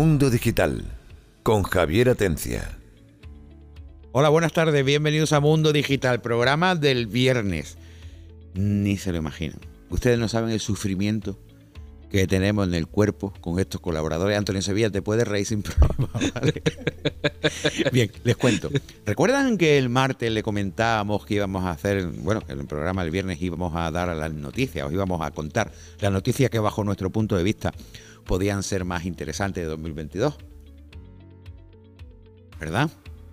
Mundo Digital con Javier Atencia. Hola, buenas tardes, bienvenidos a Mundo Digital, programa del viernes. Ni se lo imaginan. Ustedes no saben el sufrimiento que tenemos en el cuerpo con estos colaboradores. Antonio Sevilla, te puedes reír sin problema. Bien, les cuento. ¿Recuerdan que el martes le comentábamos que íbamos a hacer, bueno, en el programa el viernes íbamos a dar las noticias, os íbamos a contar las noticias que bajo nuestro punto de vista podían ser más interesantes de 2022? ¿Verdad?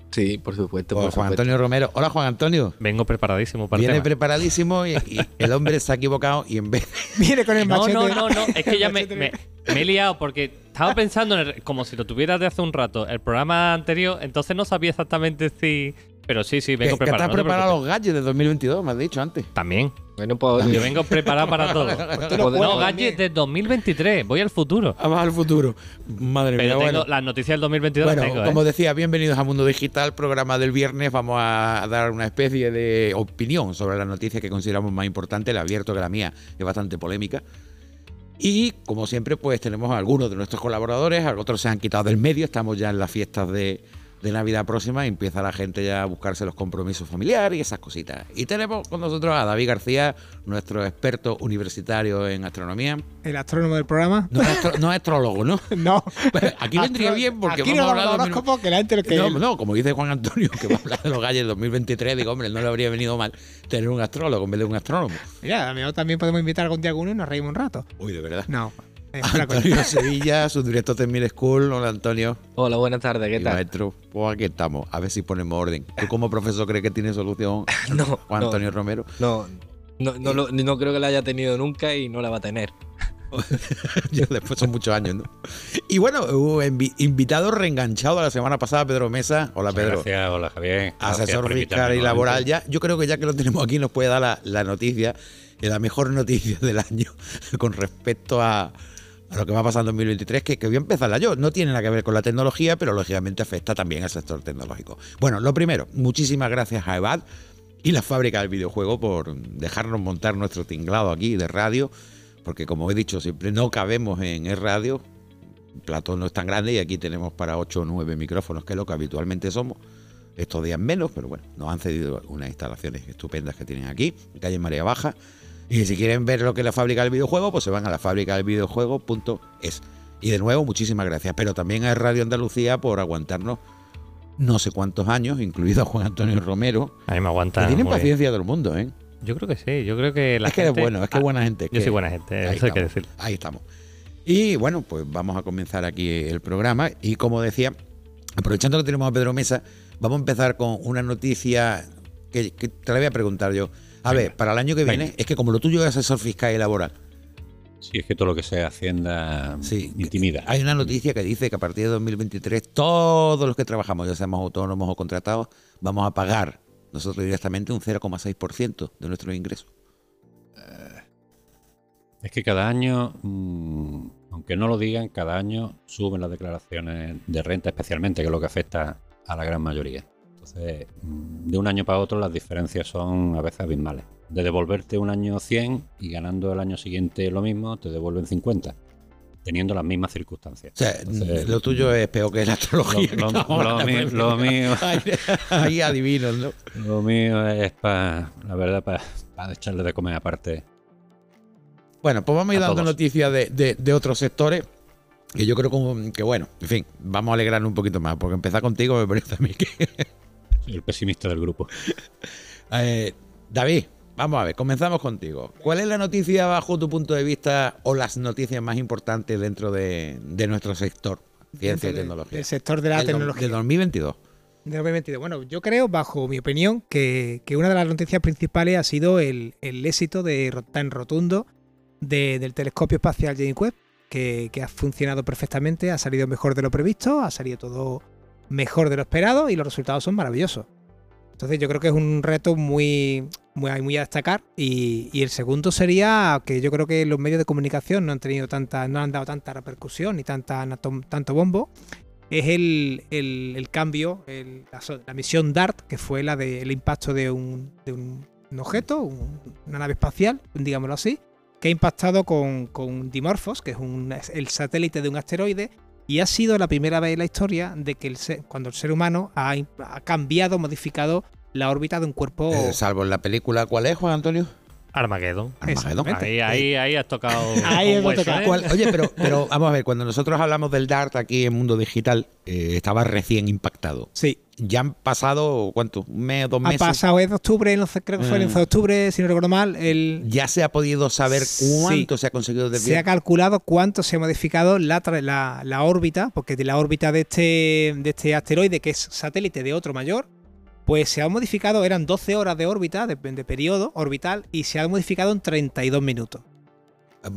Sí, por supuesto. Por Juan supuesto. Antonio Romero. Hola Juan Antonio. Vengo preparadísimo para el Viene tema. preparadísimo y, y el hombre se ha equivocado y en vez Viene con el No, machete. no, no, no. Es que ya me- me he liado porque estaba pensando en el- como si lo tuviera de hace un rato el programa anterior, entonces no sabía exactamente si. Pero sí, sí, que, vengo que preparado. estás no preparado los gadgets de 2022, me has dicho antes. También. Bueno, pues Yo vengo preparado para todo. Podemos- no, gadgets de 2023. Voy al futuro. Vamos al futuro. Madre Pero mía, tengo bueno. las noticias del 2022 Bueno, las tengo, ¿eh? como decía, bienvenidos a Mundo Digital, programa del viernes. Vamos a dar una especie de opinión sobre las noticias que consideramos más importantes. Le advierto que la mía es bastante polémica. Y como siempre, pues tenemos a algunos de nuestros colaboradores, otros se han quitado del medio, estamos ya en las fiestas de, de Navidad próxima empieza la gente ya a buscarse los compromisos familiares y esas cositas. Y tenemos con nosotros a David García, nuestro experto universitario en astronomía. El astrónomo del programa. No es, astro- no es astrólogo, ¿no? No. Aquí vendría bien porque Aquí vamos a no hablar de los que la gente lo que. no, no, como dice Juan Antonio, que va a hablar de los galles 2023, digo, hombre, no le habría venido mal tener un astrólogo en vez de un astrónomo. Mira, a mejor también podemos invitar algún día a alguno y nos reímos un rato. Uy, de verdad. No. Antonio Sevilla, su director de Mil School. Hola, Antonio. Hola, buenas tardes, ¿qué tal? maestro. Pues aquí estamos, a ver si ponemos orden. ¿Tú como profesor crees que tiene solución No, Juan no. Antonio Romero? No, no, no, lo- no creo que la haya tenido nunca y no la va a tener. Después son muchos años, ¿no? Y bueno, hubo invi- invitado reenganchado la semana pasada, Pedro Mesa. Hola, Pedro. Gracias, hola Javier. Asesor fiscal y laboral. Ya, yo creo que ya que lo tenemos aquí nos puede dar la, la noticia, la mejor noticia del año con respecto a, a lo que va a pasar en 2023, que, que voy a empezarla yo. No tiene nada que ver con la tecnología, pero lógicamente afecta también al sector tecnológico. Bueno, lo primero, muchísimas gracias a EVAD y la fábrica del videojuego por dejarnos montar nuestro tinglado aquí de radio, porque como he dicho siempre, no cabemos en el radio. El plato no es tan grande y aquí tenemos para 8 o 9 micrófonos, que es lo que habitualmente somos estos días menos, pero bueno, nos han cedido unas instalaciones estupendas que tienen aquí, en calle Marea Baja. Y si quieren ver lo que es la fábrica del videojuego, pues se van a la fábrica del videojuego.es. Y de nuevo, muchísimas gracias. Pero también a Radio Andalucía por aguantarnos no sé cuántos años, incluido a Juan Antonio Romero, A mí me aguanta. que tienen paciencia todo el mundo, ¿eh? Yo creo que sí. Yo creo que la es que gente- es bueno, es que es Ah, buena gente. es Yo que- soy buena gente, Ahí eso hay que decir. Ahí estamos. Y bueno, pues vamos a comenzar aquí el programa. Y como decía, aprovechando que tenemos a Pedro Mesa, vamos a empezar con una noticia que, que te la voy a preguntar yo. A Venga. ver, para el año que viene, es que como lo tuyo es asesor fiscal y laboral, Sí, es que todo lo que sea Hacienda sí, intimida. hay una noticia que dice que a partir de 2023 todos los que trabajamos, ya seamos autónomos o contratados, vamos a pagar nosotros directamente un 0,6% de nuestros ingresos. Es que cada año, mm, aunque no lo digan, cada año suben las declaraciones de renta, especialmente, que es lo que afecta a la gran mayoría. Entonces, mm, de un año para otro las diferencias son a veces abismales. De devolverte un año 100 y ganando el año siguiente lo mismo, te devuelven 50, teniendo las mismas circunstancias. O sea, Entonces, lo tuyo es peor que la astrología. Lo- que mío- primero. lo mío. Ahí, adivinos, ¿no? Lo mío es para, la verdad, para echarle de comer aparte. Bueno, pues vamos a ir dando todos. noticias de, de- de otros sectores. Que yo creo como- que, bueno, en fin, vamos a alegrarnos un poquito más. Porque empezar contigo me parece a mí que. El pesimista del grupo. Eh, David, vamos a ver, comenzamos contigo. ¿Cuál es la noticia, bajo tu punto de vista, o las noticias más importantes dentro de, de nuestro sector? Ciencia y de- tecnología. Del sector de la tecnología. De 2022. De 2022. Bueno, yo creo, bajo mi opinión, que, que una de las noticias principales ha sido el, el éxito de, tan rotundo de- del telescopio espacial James Webb, que, que ha funcionado perfectamente, ha salido mejor de lo previsto, ha salido todo mejor de lo esperado y los resultados son maravillosos. Entonces yo creo que es un reto muy, muy, muy a destacar. Y, y el segundo sería que yo creo que los medios de comunicación no han tenido tanta, no han dado tanta repercusión ni tanta, tanto bombo. Es el, el- el cambio, el- la, la misión DART, que fue la del impacto de un, de un- un objeto, un- una nave espacial, digámoslo así, que ha impactado con, con Dimorphos, que es un- el satélite de un asteroide, y ha sido la primera vez en la historia de que el ser- cuando el ser humano ha, ha cambiado, modificado la órbita de un cuerpo. Eh, salvo en la película, ¿cuál es, Juan Antonio? Armageddon. Armagedón. Exactamente. Ahí, ahí, ahí has tocado. Ahí hueso, tocado. ¿eh? ¿Cuál? Oye, pero, pero vamos a ver, cuando nosotros hablamos del DART aquí en Mundo Digital, eh, estaba recién impactado. Sí, Ya han pasado, ¿cuánto? ¿Un mes, dos ha meses? pasado es de octubre, no sé, creo que fue el Mm. 11 de octubre, si no recuerdo mal. El, Ya se ha podido saber Sí. cuánto se ha conseguido se ha desviar. calculado cuánto se ha modificado la, la órbita, porque de la órbita de este, de este asteroide, que es satélite de otro mayor, pues se ha modificado, eran 12 horas de órbita, de, de periodo orbital, y se ha modificado en 32 minutos.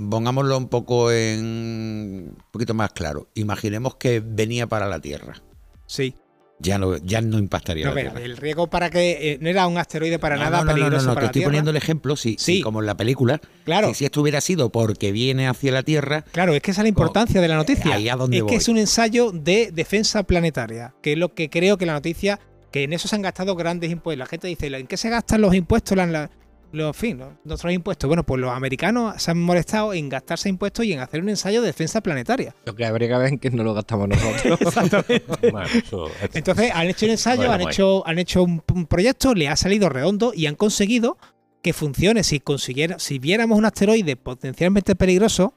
Pongámoslo un poco en un poquito más claro. Imaginemos que venía para la Tierra. Sí. Ya no, ya no impactaría No, la pero el riesgo para que eh, no era un asteroide para No, nada no, no, no, peligroso no, para te estoy Tierra. poniendo el ejemplo, si, Sí. si como en la película, Claro. si, si esto hubiera sido porque viene hacia la Tierra, Claro, es que esa es la importancia de la noticia. ahí a donde es voy. que es un ensayo de defensa planetaria, que es lo que creo que la noticia, que en eso se han gastado grandes impuestos. La gente dice, ¿en qué se gastan los impuestos? La- la- los, en fin, los- nuestros impuestos. Bueno, pues los americanos se han molestado en gastarse impuestos y en hacer un ensayo de defensa planetaria. Lo que habría que ver es que no lo gastamos nosotros. Bueno, eso es- Entonces han hecho un ensayo, Bueno, han hecho, han hecho un, un proyecto, le ha salido redondo y han conseguido que funcione. Si consiguiera, si viéramos un asteroide potencialmente peligroso,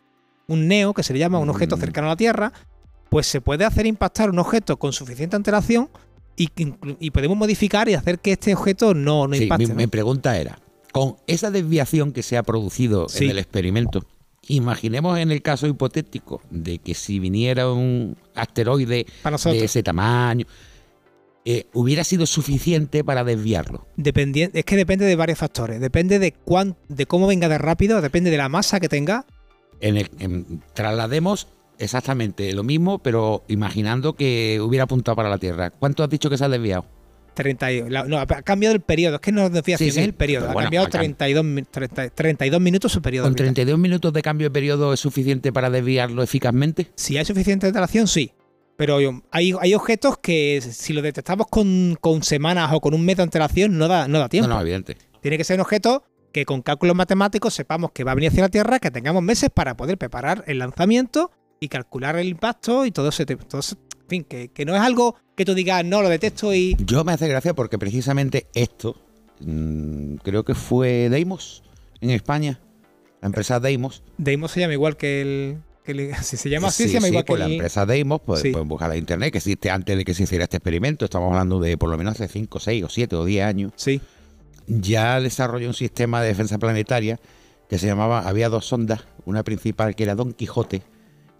un neo, que se le llama un objeto Mm. cercano a la Tierra, pues se puede hacer impactar un objeto con suficiente antelación y, podemos modificar y hacer que este objeto no, no Sí, impacte. mi, ¿no? mi pregunta era, con esa desviación que se ha producido Sí. en el experimento, imaginemos en el caso hipotético de que si viniera un asteroide de ese tamaño, eh, hubiera sido suficiente para desviarlo. Dependien- es que depende de varios factores. Depende de, cuán, de cómo venga de rápido, depende de la masa que tenga. En el, en- traslademos exactamente lo mismo, pero imaginando que hubiera apuntado para la Tierra. ¿Cuánto has dicho que se ha desviado? 30 y- la- no, ha cambiado el periodo, es que no es desviación, Sí, sí, es el periodo. Ha bueno, cambiado ha cam- 32, mi- 30 32 minutos su periodo. ¿Con orbital. 32 minutos de cambio de periodo es suficiente para desviarlo eficazmente? Si hay suficiente antelación, sí. Pero hay, hay objetos que si lo detectamos con, con semanas o con un mes de antelación no da, no da tiempo. No, no, evidente. Tiene que ser un objeto que con cálculos matemáticos sepamos que va a venir hacia la Tierra, que tengamos meses para poder preparar el lanzamiento y calcular el impacto y todo ese todo ese- en fin, que, que no es algo que tú digas, no, lo detecto y... Yo me hace gracia porque precisamente esto, mm, creo que fue Deimos en España, la empresa Deimos. Deimos se llama igual que el... que si se llama así, Sí, se llama sí, igual pues que la el... empresa Deimos, pues, Sí. pueden buscar en internet, que existe antes de que se hiciera este experimento, estamos hablando de por lo menos hace 5, 6 o 7 o 10 años, Sí, ya desarrolló un sistema de defensa planetaria que se llamaba, había dos sondas, una principal que era Don Quijote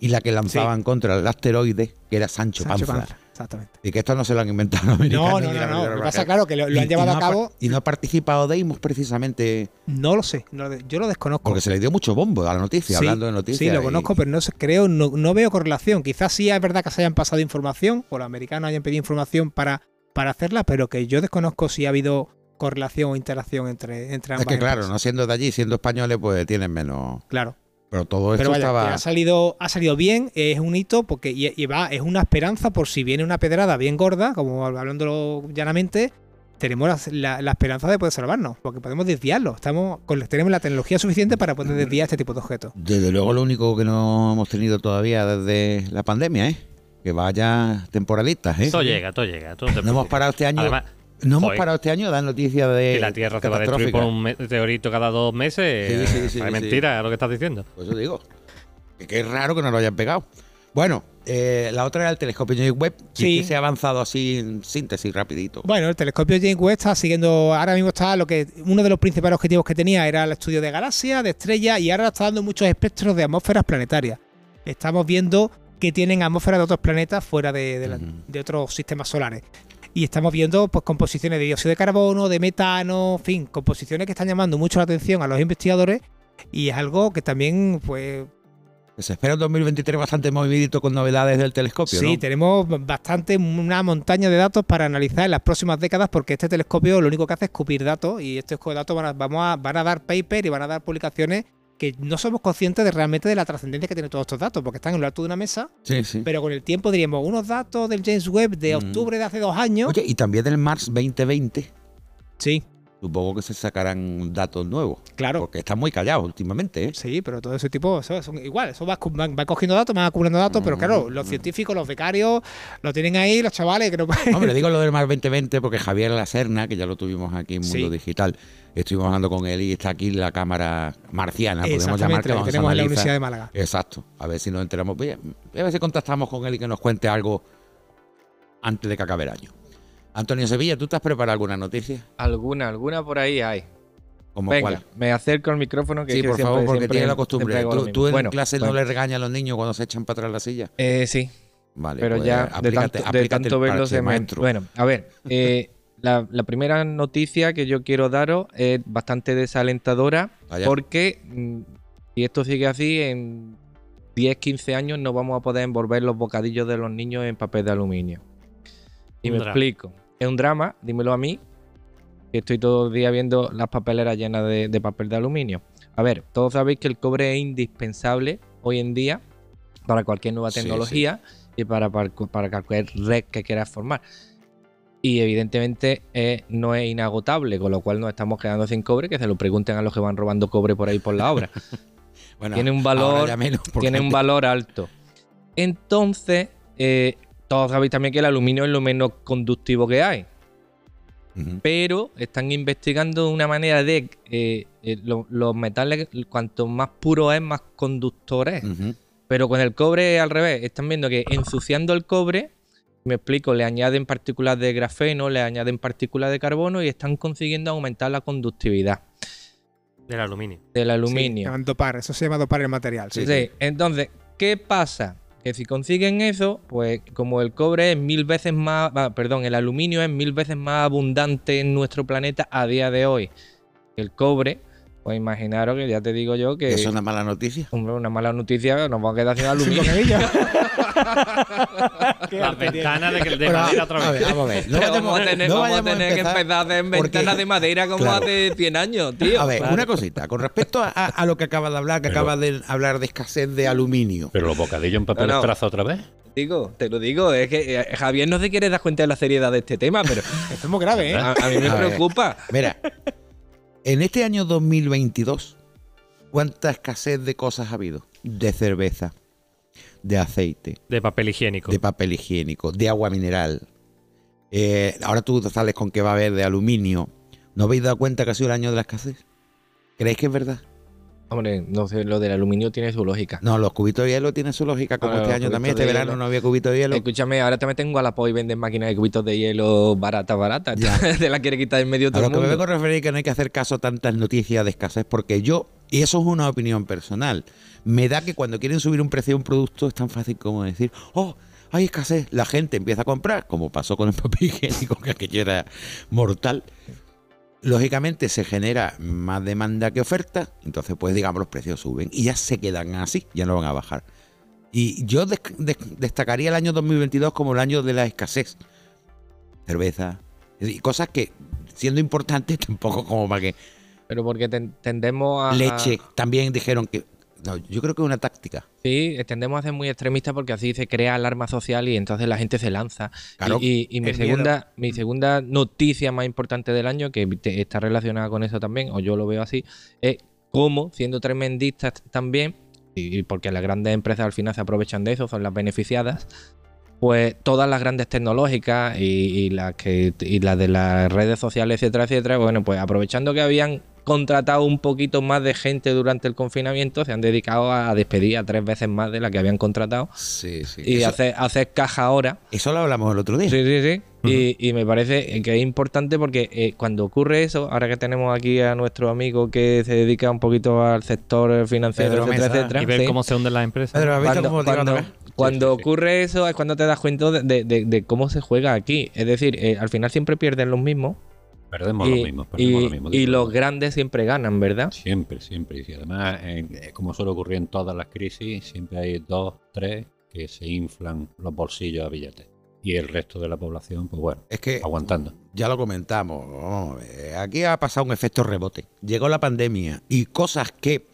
y la que lanzaban contra el asteroide que era Sancho, Sancho Panza. Panza, Exactamente. Y que esto no se lo han inventado los americanos. No, no, no, no. Lo que pasa, claro, que lo, lo Y- han llevado y no a ha cabo. y no ha participado Deimos precisamente No lo sé, no yo lo desconozco. porque se le dio mucho bombo a la noticia, Sí, hablando de noticias. Sí, lo y- conozco, pero no sé, creo, no, no veo correlación. Quizás sí es verdad que se hayan pasado información, o los americanos hayan pedido información para, para hacerla, pero que yo desconozco si ha habido correlación o interacción entre, entre Es ambas. que claro, empresas. no siendo de allí, siendo españoles, pues tienen menos. Claro. Pero todo esto Pero vaya, que estaba. ha salido, ha salido bien, es un hito, porque y, y va, es una esperanza por si viene una pedrada bien gorda, como hablándolo llanamente, tenemos la, la- la esperanza de poder salvarnos, porque podemos desviarlo. Estamos con, tenemos la tecnología suficiente para poder desviar este tipo de objetos. Desde luego, lo único que no hemos tenido todavía desde la pandemia, ¿eh? Que vaya temporalistas, ¿eh? Todo llega, todo llega. no hemos parado este año. Además, no hemos parado este año de dar noticias de. que la Tierra se va a destruir por un meteorito cada dos meses. Sí, sí, sí, es sí. mentira lo que estás diciendo. Por eso digo. Que, que es raro que no lo hayan pegado. Bueno, eh, la otra era el telescopio James Webb. Sí. Que se ha avanzado así en síntesis, rapidito. Bueno, el telescopio James Webb está siguiendo, ahora mismo está lo que uno de los principales objetivos que tenía era el estudio de galaxias, de estrellas y ahora está dando muchos espectros de atmósferas planetarias. Estamos viendo que tienen atmósferas de otros planetas fuera de, de la- Ujú. de otros sistemas solares. Y estamos viendo pues composiciones de dióxido de carbono, de metano, en fin, composiciones que están llamando mucho la atención a los investigadores y es algo que también pues Se espera un 2023 bastante movidito con novedades del telescopio, Sí, ¿no? tenemos bastante, una montaña de datos para analizar en las próximas décadas, porque este telescopio lo único que hace es escupir datos y estos datos van a, vamos a, van a dar paper y van a dar publicaciones que no somos conscientes de realmente de la trascendencia que tienen todos estos datos, porque están en lo alto de una mesa, Sí, sí. pero con el tiempo diríamos unos datos del James Webb de Mm. octubre de hace dos años. Oye, y también del Mars 2020. Sí, supongo que se sacarán datos nuevos. Claro. Porque están muy callados últimamente, ¿eh? Sí, pero todo ese tipo, eso son igual, eso va, va, va cogiendo datos, va acumulando datos, pero claro, Mm. los científicos, los becarios, lo tienen ahí, los chavales que no Hombre, digo lo del Mar 2020 porque Javier La Serna, que ya lo tuvimos aquí en Mundo Sí. Digital, estuvimos hablando con él y está aquí la cámara marciana, podemos llamar Exactamente, que a tenemos en la. Universidad de Málaga. Exacto, a ver si nos enteramos. Oye, A ver si contactamos con él y que nos cuente algo antes de que acabe el año. Antonio Sevilla, ¿tú te has preparado alguna noticia? Alguna, alguna por ahí hay. ¿Como Venga, cuál? me acerco al micrófono que Sí, que por siempre- favor, porque siempre- tiene la costumbre. ¿Tú, en Bueno, clase no le regañas a los niños cuando se echan para atrás la silla? eh, sí, Vale, pero pues, ya de aplícate- tanto, de tanto el verlo parche, se me... maestro. Bueno, a ver, eh, la, la primera noticia que yo quiero daros es bastante desalentadora Vaya. porque mm, si esto sigue así, en 10, 15 años no vamos a poder envolver los bocadillos de los niños en papel de aluminio. Y Un me drama. explico. Es un drama, dímelo a mí, que estoy todo el día viendo las papeleras llenas de, de papel de aluminio. A ver, todos sabéis que el cobre es indispensable hoy en día para cualquier nueva Sí, tecnología y para, para, para cualquier red que quieras formar. Y evidentemente eh, no es inagotable, con lo cual nos estamos quedando sin cobre, que se lo pregunten a los que van robando cobre por ahí por la obra. Bueno, tiene un valor, ya menos, porque tiene un antes- valor alto. Entonces, eh, todos sabéis también que el aluminio es lo menos conductivo que hay. Pero están investigando una manera de eh, eh, lo- los metales, cuanto más puro es, más conductor es. Pero con el cobre al revés. Están viendo que ensuciando el cobre, me explico, le añaden partículas de grafeno, le añaden partículas de carbono y están consiguiendo aumentar la conductividad Del aluminio. del Sí, aluminio. llaman dopar, eso se llama dopar el material. Sí, Sí, Entonces, ¿qué pasa? Que si consiguen eso, pues como el cobre es mil veces más, ah, perdón, el aluminio es mil veces más abundante en nuestro planeta a día de hoy que el cobre, pues imaginaros que ya te digo yo que ¿Es una mala noticia? hombre, una mala noticia nos va a quedar sin Sí, aluminio. Las ventanas de, que- de madera otra a vez. ver, vamos a ver. No vamos a tener, no vamos a tener que empezar- ventanas de madera como Claro. hace 100 años, tío. A ver, Claro. una cosita. Con respecto a, a- a lo que acabas de hablar, que Pero- acabas de hablar de escasez de aluminio. Pero los bocadillos en papel No, no. traza otra vez. Digo, te lo digo, es que eh, Javier no se quiere dar cuenta de la seriedad de este tema, pero Esto es muy grave, ¿eh? a, a mí me A ver. preocupa. Mira, en este año 2022, ¿cuánta escasez de cosas ha habido? De cerveza, de aceite, De papel higiénico. de papel higiénico, de agua mineral. Eh, ahora tú sales con que va a haber de aluminio. ¿No habéis dado cuenta que ha sido el año de la escasez? ¿Creéis que es verdad? Hombre, no sé, lo del aluminio tiene su lógica. No, los cubitos de hielo tienen su lógica, como Ah, este año también. Este verano hielo. no había cubitos de hielo. Escúchame, ahora también tengo a la PO y venden máquinas de cubitos de hielo baratas, baratas. Ya. Te la quiere quitar en medio A todo lo el que me vengo a referir es que no hay que hacer caso a tantas noticias de escasez, porque yo, y eso es una opinión personal, me da que cuando quieren subir un precio de un producto es tan fácil como decir, oh, hay escasez, la gente empieza a comprar, como pasó con el papel higiénico, que aquello era mortal. Lógicamente se genera más demanda que oferta, entonces pues digamos los precios suben y ya se quedan así, ya no van a bajar. Y yo des- des- destacaría el año 2022 como el año de la escasez. Cerveza, decir, cosas que siendo importantes tampoco como para que Pero porque ten- tendemos a. leche también dijeron que no, yo creo que es una táctica. Sí, tendemos a ser muy extremistas porque así se crea alarma social y entonces la gente se lanza. Claro. Y, y- y mi, segunda, mi segunda noticia más importante del año, que te- está relacionada con eso también, o yo lo veo así, es cómo, siendo tremendistas también, y y porque las grandes empresas al final se aprovechan de eso, son las beneficiadas, pues todas las grandes tecnológicas y, y las que y las de las redes sociales, etcétera, etcétera, bueno, pues aprovechando que habían contratado un poquito más de gente durante el confinamiento, se han dedicado a despedir a tres veces más de la que habían contratado Sí, sí. y eso, hacer, hacer caja ahora. eso lo hablamos el otro día. Sí, sí, sí. y, y me parece que es importante porque eh, cuando ocurre eso, ahora que tenemos aquí a nuestro amigo que se dedica un poquito al sector financiero, Pedro etcétera, Mesa. etcétera, y ver sí. cómo se hunden las empresas. Pedro, ¿has visto cuando, cómo cuando- cuando Sí, sí, sí. ocurre eso es cuando te das cuenta de, de- de- de cómo se juega aquí. Es decir, eh, al final siempre pierden los mismos Perdemos y, lo mismo. Perdemos y- lo mismo. y los grandes siempre ganan, ¿verdad? Siempre, siempre. Y además, eh, como suele ocurrir en todas las crisis, siempre hay dos, tres que se inflan los bolsillos a billetes. Y el resto de la población, pues bueno, Es que aguantando. ya lo comentamos. Aquí ha pasado un efecto rebote. Llegó la pandemia y cosas que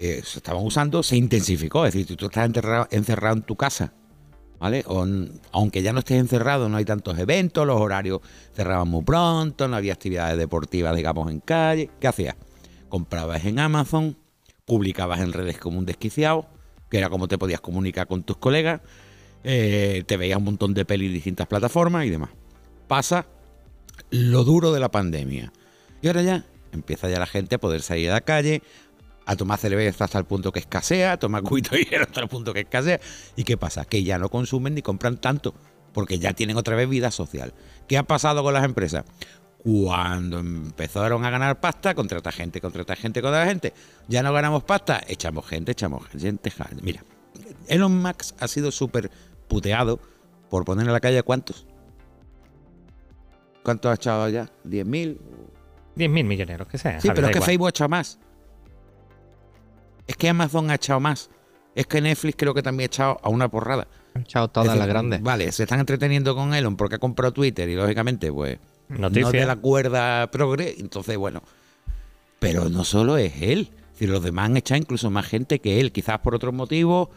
eh, se estaban usando se intensificó. Es decir, tú estás encerrado en tu casa ¿Vale? O aunque ya no estés encerrado, no hay tantos eventos, los horarios cerraban muy pronto, no había actividades deportivas, digamos, en calle. ¿Qué hacías? Comprabas en Amazon, publicabas en redes como un desquiciado, que era como te podías comunicar con tus colegas, eh, te veías un montón de pelis distintas plataformas y demás. Pasa lo duro de la pandemia. Y ahora ya empieza ya la gente a poder salir a la calle, a tomar cerveza hasta el punto que escasea, a tomar cubito de hielo hasta el punto que escasea. ¿Y qué pasa? Que ya no consumen ni compran tanto, porque ya tienen otra vez vida social. ¿Qué ha pasado con las empresas? Cuando empezaron a ganar pasta, contrata gente, contrata gente, contrata gente. Ya no ganamos pasta, echamos gente, echamos gente. Mira, Elon Musk ha sido súper puteado por poner en la calle cuántos. ¿Cuántos ha echado ya? ¿10.000? 10.000 milloneros, que sea. Sí, pero es que igual. Facebook ha echado más. Es que Amazon ha echado más. Es que Netflix creo que también ha echado a una porrada. Chao, todas Es decir, las grandes. Vale, se están entreteniendo con Elon porque ha comprado Twitter y lógicamente, pues, no Noticias. de la cuerda progre. Entonces, bueno. Pero no solo es él. Decir, los demás han echado incluso más gente que él, quizás por otros motivos.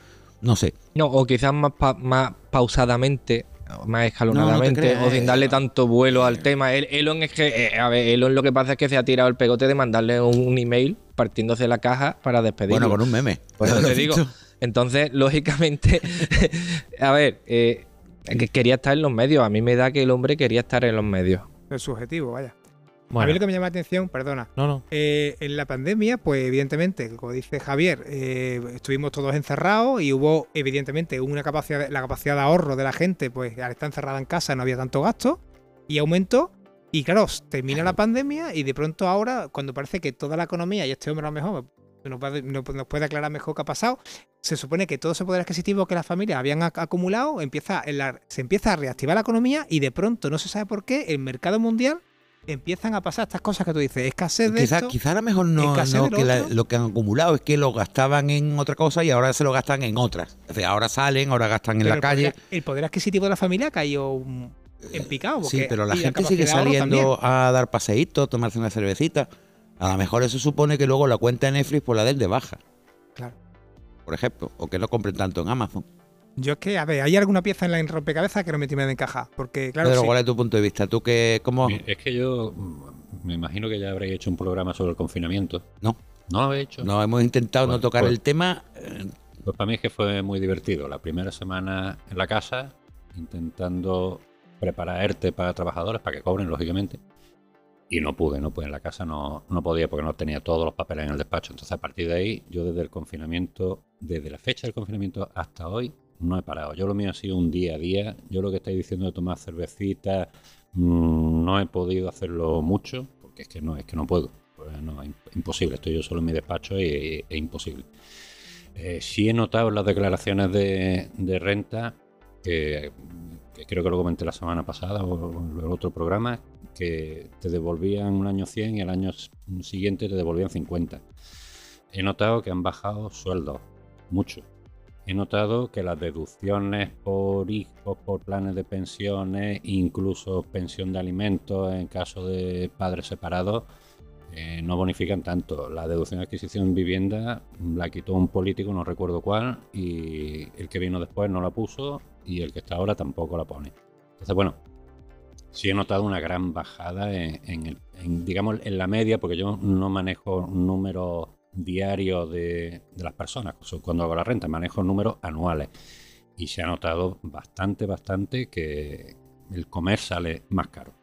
No sé. No, o quizás más, pa- más pausadamente, o más escalonadamente, o sin eh, darle no. tanto vuelo al tema. El- Elon es que, eh, a ver, Elon lo que pasa es que se ha tirado el pegote de mandarle un, un email partiéndose la caja para despedirlo. Bueno, con un meme. Por eso ¿Lo te digo. Entonces, lógicamente, a ver, eh, que quería estar en los medios. A mí me da que el hombre quería estar en los medios. Es subjetivo, vaya. A mí lo que me llama la atención, perdona, no, no. eh, en la pandemia, pues evidentemente, como dice Javier, eh, estuvimos todos encerrados y hubo evidentemente una capacidad, la capacidad de ahorro de la gente, pues al estar encerrada en casa no había tanto gasto y aumentó. Y claro, termina la pandemia y de pronto ahora, cuando parece que toda la economía, y este hombre a lo mejor nos puede, nos puede aclarar mejor qué ha pasado, se supone que todo ese poder adquisitivo que las familias habían ac- acumulado empieza en la- se empieza a reactivar la economía y de pronto, no se sabe por qué, el mercado mundial empiezan a pasar estas cosas que tú dices, escasez de Quizá, esto. quizá a lo mejor no, lo que la- otro. lo que han acumulado es que lo gastaban en otra cosa y ahora se lo gastan en otras. Ahora salen, ahora gastan en Pero la calle. poder- el poder adquisitivo de la familia ha caído mm, en picado. Sí, pero la gente sigue saliendo a dar paseitos, tomarse una cervecita. A lo mejor eso supone que luego la cuenta de Netflix por la del de baja, Claro. por ejemplo, o que no compren tanto en Amazon. Yo es que, a ver, hay alguna pieza en la rompecabezas que no me termina de encajar. Porque, claro, Pedro, sí, ¿cuál es tu punto de vista? ¿Tú qué, cómo? Es que yo mm, me imagino que ya habréis hecho un programa sobre el confinamiento. No. ¿No lo habéis hecho? No hemos intentado no tocar pues- el tema. Pues para mí es que fue muy divertido. La primera semana en la casa, intentando preparar ERTE para trabajadores, para que cobren, lógicamente. Y no pude, no pude. En la casa no, no podía porque no tenía todos los papeles en el despacho. Entonces, a partir de ahí, yo desde el confinamiento, desde la fecha del confinamiento hasta hoy, no he parado. Yo lo mío ha sido un día a día. Yo lo que estáis diciendo de tomar cervecita, mm, no he podido hacerlo mucho, porque es que no, es que no puedo. Pues no, im- imposible. Estoy yo solo en mi despacho y es imposible. Eh, sí he notado las declaraciones de, de renta, que, creo que lo comenté la semana pasada o en el otro programa, que te devolvían un año 100 y el año siguiente te devolvían 50. He notado que han bajado sueldos, mucho. He notado que las deducciones por hijos, por planes de pensiones, incluso pensión de alimentos en caso de padres separados, eh, no bonifican tanto. La deducción de adquisición en vivienda la quitó un político, no recuerdo cuál, y el que vino después no la puso y el que está ahora tampoco la pone. Entonces, bueno, sí he notado una gran bajada en, el- en, digamos, en la media, porque yo no manejo números diarios de, las personas so- cuando hago la renta, manejo números anuales. Y se ha notado bastante, bastante que el comer sale más caro.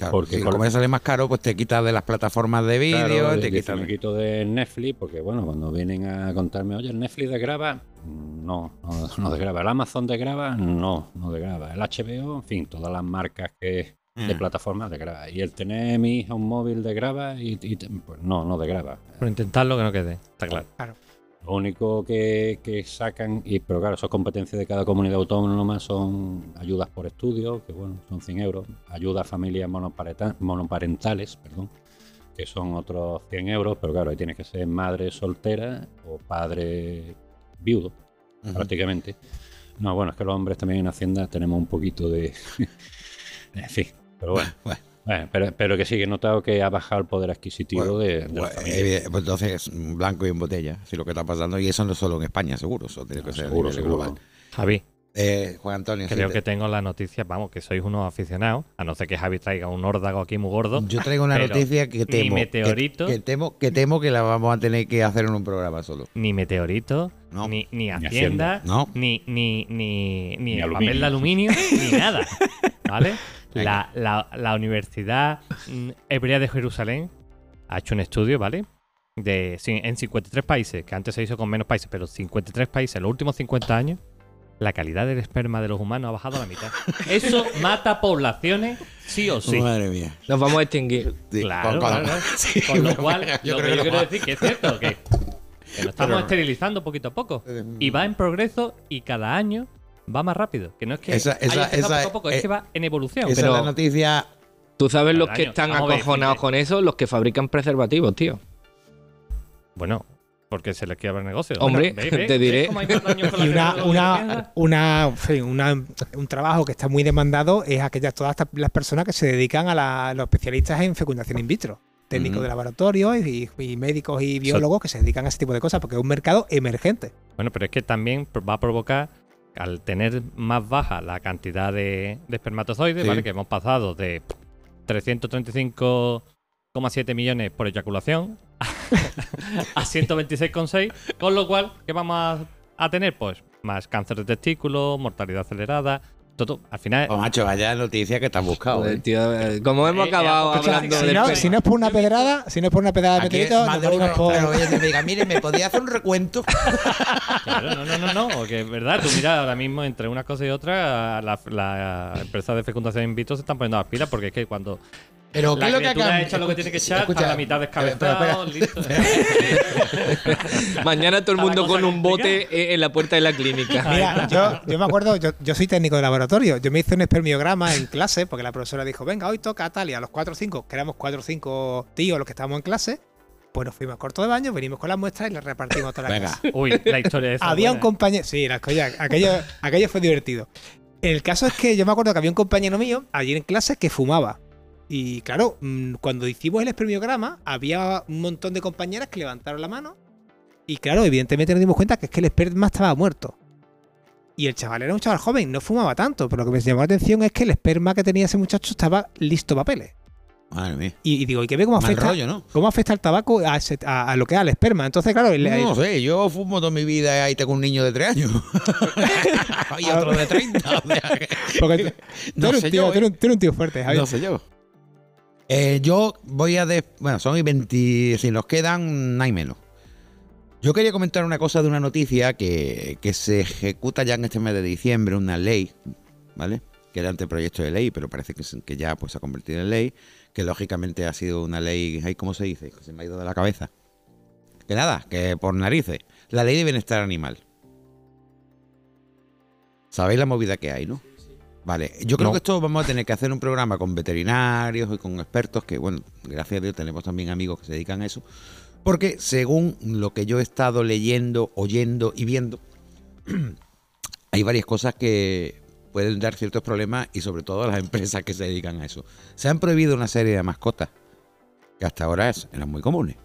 Claro, porque si como sale más caro, pues te quitas de las plataformas de vídeo, Claro, te quitas. me quito de Netflix porque, bueno, cuando vienen a contarme, oye, el Netflix desgraba, no, no, no desgraba. El Amazon desgraba, no, no desgraba. El HBO, en fin, todas las marcas que de Mm. plataformas desgraba. Y el tener mi hija un móvil desgraba, y, y pues no, no desgraba. Por intentarlo que no quede. Está claro. Lo único que, que sacan, y pero claro, eso es competencia de cada comunidad autónoma, son ayudas por estudio, que bueno, son 100 euros, ayudas a familias monoparentales, perdón, que son otros 100 euros, pero claro, ahí tienes que ser madre soltera o padre viudo, prácticamente. No, bueno, es que los hombres también en Hacienda tenemos un poquito de... en fin, pero bueno. Bueno. Bueno, pero, pero que sí, que he notado que ha bajado el poder adquisitivo Bueno, de, de Pues, familias. evidente- pues entonces, blanco y en botella, si lo que está pasando, y eso no solo en España, seguro, eso tiene que No, ser a seguro, nivel seguro. global. Javi, Eh, Juan Antonio. Creo sí, que te- tengo la noticia, vamos, que sois unos aficionados, a no ser que Javi traiga un órdago aquí muy gordo. Yo traigo una noticia que ni temo. que- meteorito. Que, temo, que temo que la vamos a tener que hacer en un programa solo. Ni meteorito, No. ni, ni Hacienda. Hacienda, No. ni, ni, ni, ni, Ni el aluminio. papel de aluminio, ni nada. ¿Vale? La, la, la Universidad mm, Hebrea de Jerusalén ha hecho un estudio, ¿vale? De, en 53 países, que antes se hizo con menos países, pero 53 países en los últimos 50 años, la calidad del esperma de los humanos ha bajado a la mitad. Eso mata poblaciones, sí o sí. Madre mía. Nos vamos a extinguir. Sí, Claro, con- con- claro. sí, Con lo cual, yo lo creo que yo quiero va- decir que es cierto, que, que nos estamos Pero- esterilizando poquito a poco. Y va en progreso y cada año va más rápido. Que no es que Esa- poco a poco, eh, es que va en evolución. Esa Pero- es la noticia. Tú sabes los que año. están Vamos a ver, acojonados con eso, los que fabrican preservativos, tío. Bueno, porque se les quiebra el negocio. Hombre, Bueno, ve, ve, te diré. Y una, una, una, un trabajo que está muy demandado es aquellas todas estas- las personas que se dedican a la- los especialistas en fecundación in vitro, técnicos de laboratorio y, y médicos y biólogos que se dedican a ese tipo de cosas porque es un mercado emergente. Bueno, pero es que también va a provocar, al tener más baja la cantidad de, de espermatozoides, Sí. ¿vale? Que hemos pasado de 335,7 millones por eyaculación a 126,6, con lo cual, ¿qué vamos a, a tener? Pues más cáncer de testículo, mortalidad acelerada, todo. Al final, Oh, macho, vaya noticia que te has buscado. Joder, ¿eh? tío, eh, como hemos Eh, acabado eh, hablando si, del no, si no es por una pedrada, si no es por una pedrada de meteorito, de uno, por- oye, que me diga, mire, ¿me podía hacer un recuento? Claro, no, no, no, no, porque es verdad, tú mira ahora mismo entre una cosa y otra, la, la empresa de fecundación in vitro se están poniendo las pilas porque es que cuando Pero ¿qué es lo que ha criatura cambiado? echa lo que tiene que echar, Escucha, está a la mitad pero descabezado, listo. Mañana todo el mundo con un bote en la puerta de la clínica. Mira, yo, yo me acuerdo, yo, yo soy técnico de laboratorio. Yo me hice un espermiograma en clase porque la profesora dijo, venga, hoy toca tal y a los 4 o 5, que éramos 4 o 5 tíos los que estábamos en clase, pues nos fuimos corto de baño, venimos con las muestras y las repartimos a toda la Venga. clase. Uy, la historia esa. Había un buena. compañero. Sí, las collas, aquello, aquello fue divertido. El caso es que yo me acuerdo que había un compañero mío allí en clase que fumaba. Y claro, mm, cuando hicimos el espermiograma, había un montón de compañeras que levantaron la mano. Y claro, evidentemente nos dimos cuenta que es que el esperma estaba muerto. Y el chaval era un chaval joven, no fumaba tanto, pero lo que me llamó la atención es que el esperma que tenía ese muchacho estaba listo papeles. Madre mía. Y, y digo, ¿y qué ve cómo afecta, rollo, ¿no? cómo afecta el tabaco a, ese- a- a lo que es al esperma? Entonces, claro, el- No, sé, yo fumo toda mi vida y tengo un niño de 3 años. y otro de 30. o sea que- porque tú- tú No eres un sé tío- yo, tú ¿eh? eres un- tú eres un tío fuerte, Javier. No sé yo. Eh, yo voy a... de- bueno, son 20... Si nos quedan, nada menos. Yo quería comentar una cosa de una noticia que, que se ejecuta ya en este mes de diciembre, una ley, ¿vale? Que era anteproyecto de ley, pero parece que, que ya pues, se ha convertido en ley, que lógicamente ha sido una ley, ¿cómo se dice? Que se me ha ido de la cabeza. Que nada, que por narices. La ley de bienestar animal. ¿Sabéis la movida que hay, no? Vale, yo creo No. que esto vamos a tener que hacer un programa con veterinarios y con expertos, que bueno, gracias a Dios tenemos también amigos que se dedican a eso, porque según lo que yo he estado leyendo, oyendo y viendo, hay varias cosas que pueden dar ciertos problemas y sobre todo las empresas que se dedican a eso. Se han prohibido una serie de mascotas que hasta ahora eran muy comunes.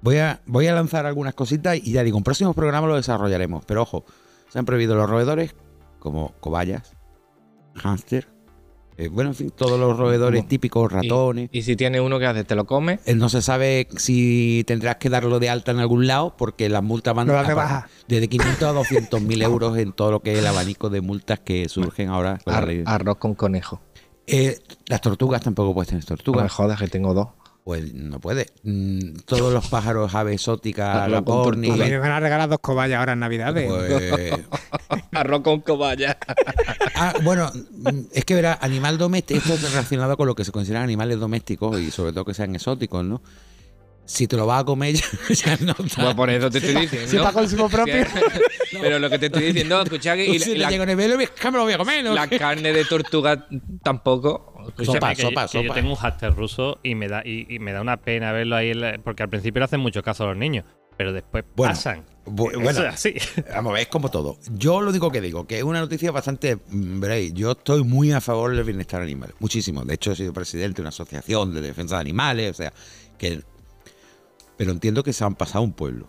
Voy a, voy a lanzar algunas cositas y ya digo, en próximos programas lo desarrollaremos, pero ojo, se han prohibido los roedores como cobayas, hámster, eh, bueno, en fin, todos los roedores típicos, ratones. Y si tienes uno que haces, te lo comes. Eh, No se sabe si tendrás que darlo de alta en algún lado porque las multas van a- desde 500 a 200 mil euros en todo lo que es el abanico de multas que surgen ahora. Ar- arroz con conejo. Eh, las tortugas tampoco puedes tener No me tortugas. jodas que tengo dos. Pues no puede. Mm, todos los pájaros, aves exóticas, la. Pues me van a regalar dos cobayas ahora en Navidades. pues- Arroz con cobaya. Ah, bueno, mm, es que verá, animal doméstico, esto es relacionado con lo que se consideran animales domésticos y sobre todo que sean exóticos, ¿no? Si te lo vas a comer, ya, no está. Bueno, por eso te estoy diciendo. Si para consumo propio. Pero lo que te estoy diciendo, escucha que y Si la, te llega en el velo, me lo voy a comer, ¿no? la carne de tortuga tampoco. Sopa, sopa, que yo sopa. tengo un hámster ruso y me da y, y me da una pena verlo ahí la- porque al principio le hacen mucho caso a los niños, pero después Bueno, pasan. Bu- bueno, es así. Vamos a ver, es como todo. Yo lo único que digo, que es una noticia bastante. mm, Veréis, yo estoy muy a favor del bienestar animal. Muchísimo. De hecho, he sido presidente de una asociación de defensa de animales. O sea, que. Pero entiendo que se han pasado un pueblo.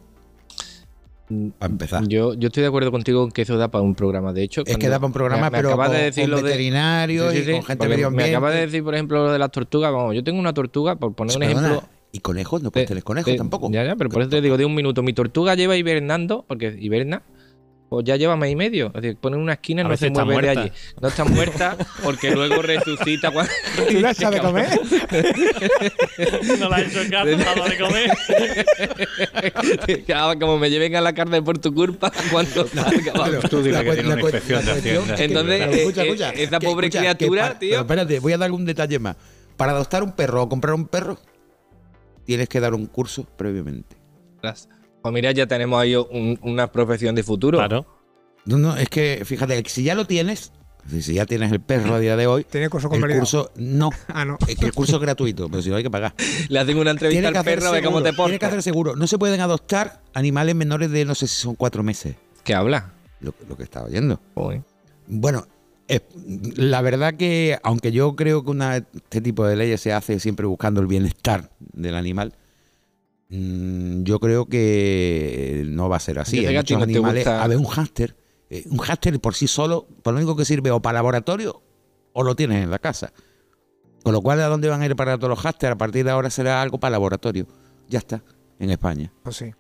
Para empezar. Yo, yo estoy de acuerdo contigo en que eso da para un programa. De hecho, Es que da para un programa, me- me pero acabas con, de decir con lo de- veterinarios Sí, sí, y con gente porque medio Me acabas de decir, por ejemplo, lo de las tortugas. Vamos, yo tengo una tortuga, por poner un Perdona, ejemplo. Y conejos, no puedes de- tener conejos tampoco. Ya, ya, pero por eso te digo de un minuto. Mi tortuga lleva hibernando, porque hiberna, pues ya lleva mes y medio. Es decir, pone una esquina y no se mueve de allí. No está muerta porque luego resucita cuando. ¿Tú la sabes comer? No la he hecho caso, nada de comer. Como me lleven a la cárcel por tu culpa cuando salga. vamos. Tú La que tiene la una inspección de Hacienda. Entonces, pero eh, escucha, eh, escucha, esa que- pobre escucha, criatura, tío. Pero espérate, voy a dar un detalle más. Para adoptar un perro o comprar un perro, tienes que dar un curso previamente. Pues mira, ya tenemos ahí un- una profesión de futuro. Claro. No, no, es que fíjate, si ya lo tienes, si ya tienes el perro a día de hoy, Tiene curso el convalidado. curso no. Ah, no. Es que el curso es gratuito, pero si no hay que pagar. Le hacen una entrevista al perro a ver cómo te seguro, Tiene que portas. hacer seguro. No se pueden adoptar animales menores de no sé si son cuatro meses. ¿Qué habla? Lo, lo que estaba oyendo. Joder. Bueno, eh, la verdad que, aunque yo creo que una, este tipo de leyes se hace siempre buscando el bienestar del animal, mm, yo creo que no va a ser así. Hay a ti muchos no te animales. gusta- A ver, un hámster. eh, un hámster por sí solo, por lo único que sirve o para laboratorio o lo tienes en la casa. Con lo cual, ¿a dónde van a ir para todos los hámsters? A partir de ahora será algo para laboratorio. Ya está, en España. Pues sí.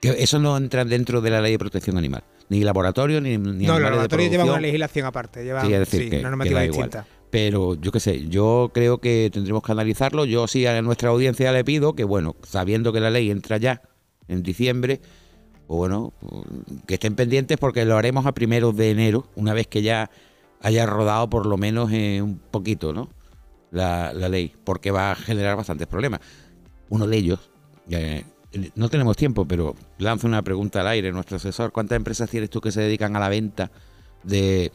Que eso no entra dentro de la ley de protección animal. Ni laboratorio, ni, ni no, los laboratorios llevan una legislación aparte. Llevan Sí, decir, sí, que- una normativa igual. Pero yo qué sé, yo creo que tendremos que analizarlo. Yo sí a nuestra audiencia le pido que, bueno, sabiendo que la ley entra ya en diciembre, pues bueno, que estén pendientes porque lo haremos a primeros de enero, una vez que ya haya rodado por lo menos eh, un poquito, ¿no? La, la ley, porque va a generar bastantes problemas. Uno de ellos, eh, no tenemos tiempo, pero lanzo una pregunta al aire, nuestro asesor. ¿Cuántas empresas tienes tú que se dedican a la venta de,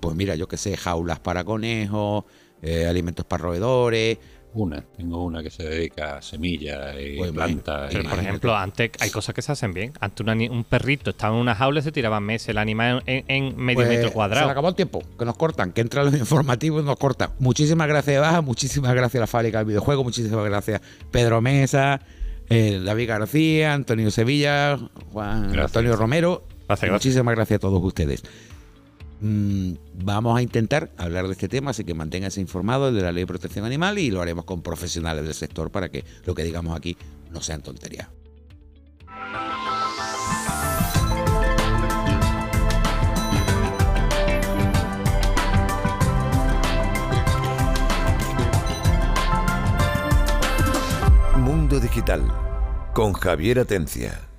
pues mira, yo qué sé, jaulas para conejos, eh, alimentos para roedores? Una, tengo una que se dedica a semillas y Pues, plantas. Pero, y- por ejemplo, antes hay cosas que se hacen bien. Antes un, perrito estaba en una jaula y se tiraba meses el animal en, en medio Pues, metro Se cuadrado. le acabó el tiempo, que nos cortan, que entra los informativos y nos cortan. Muchísimas gracias, Baja, muchísimas gracias a la fábrica del videojuego, muchísimas gracias Pedro Mesa, eh, David García, Antonio Sevilla, Juan Gracias. Antonio Romero. Gracias, gracias. Muchísimas gracias a todos ustedes. Mm, vamos a intentar hablar de este tema, así que manténganse informados de la ley de protección animal y lo haremos con profesionales del sector para que lo que digamos aquí no sean tonterías. Mundo Digital con Javier Atencia.